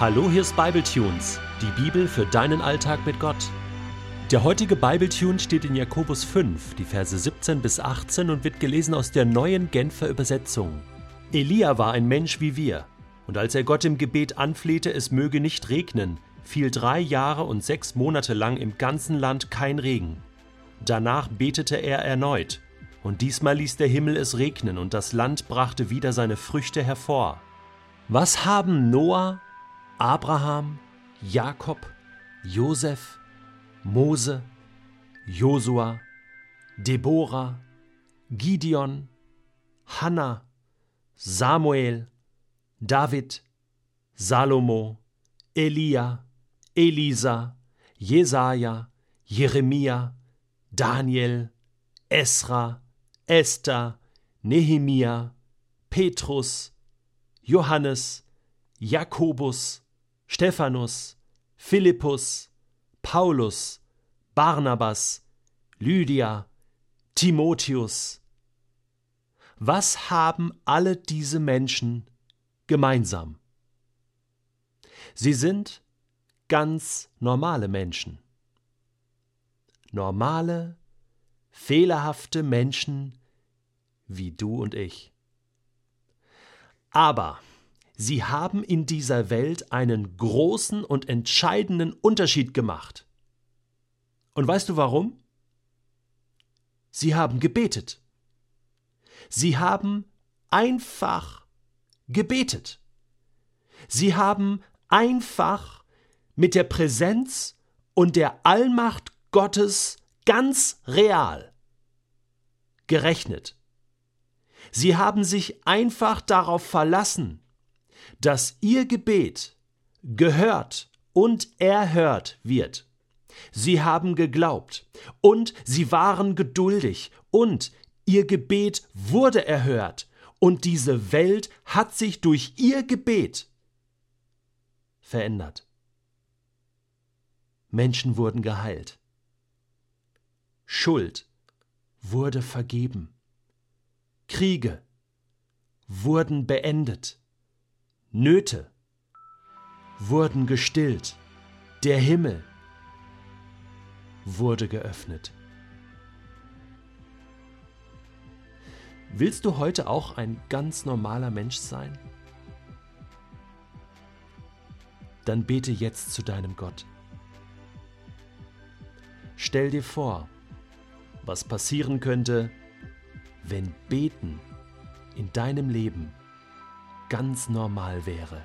Hallo, hier ist Bibletunes, die Bibel für deinen Alltag mit Gott. Der heutige Bibletune steht in Jakobus 5, die Verse 17 bis 18 und wird gelesen aus der neuen Genfer Übersetzung. Elia war ein Mensch wie wir, und als er Gott im Gebet anflehte, es möge nicht regnen, fiel drei Jahre und sechs Monate lang im ganzen Land kein Regen. Danach betete er erneut, und diesmal ließ der Himmel es regnen, und das Land brachte wieder seine Früchte hervor. Was haben Noah, Abraham, Jakob, Josef, Mose, Josua, Deborah, Gideon, Hannah, Samuel, David, Salomo, Elia, Elisa, Jesaja, Jeremia, Daniel, Esra, Esther, Nehemia, Petrus, Johannes, Jakobus, Stephanus, Philippus, Paulus, Barnabas, Lydia, Timotheus. Was haben alle diese Menschen gemeinsam? Sie sind ganz normale Menschen. Normale, fehlerhafte Menschen wie du und ich. Aber Sie haben in dieser Welt einen großen und entscheidenden Unterschied gemacht. Und weißt du warum? Sie haben gebetet. Sie haben einfach gebetet. Sie haben einfach mit der Präsenz und der Allmacht Gottes ganz real gerechnet. Sie haben sich einfach darauf verlassen, dass ihr Gebet gehört und erhört wird. Sie haben geglaubt und sie waren geduldig und ihr Gebet wurde erhört und diese Welt hat sich durch ihr Gebet verändert. Menschen wurden geheilt. Schuld wurde vergeben. Kriege wurden beendet. Nöte wurden gestillt, der Himmel wurde geöffnet. Willst du heute auch ein ganz normaler Mensch sein? Dann bete jetzt zu deinem Gott. Stell dir vor, was passieren könnte, wenn Beten in deinem Leben ganz normal wäre.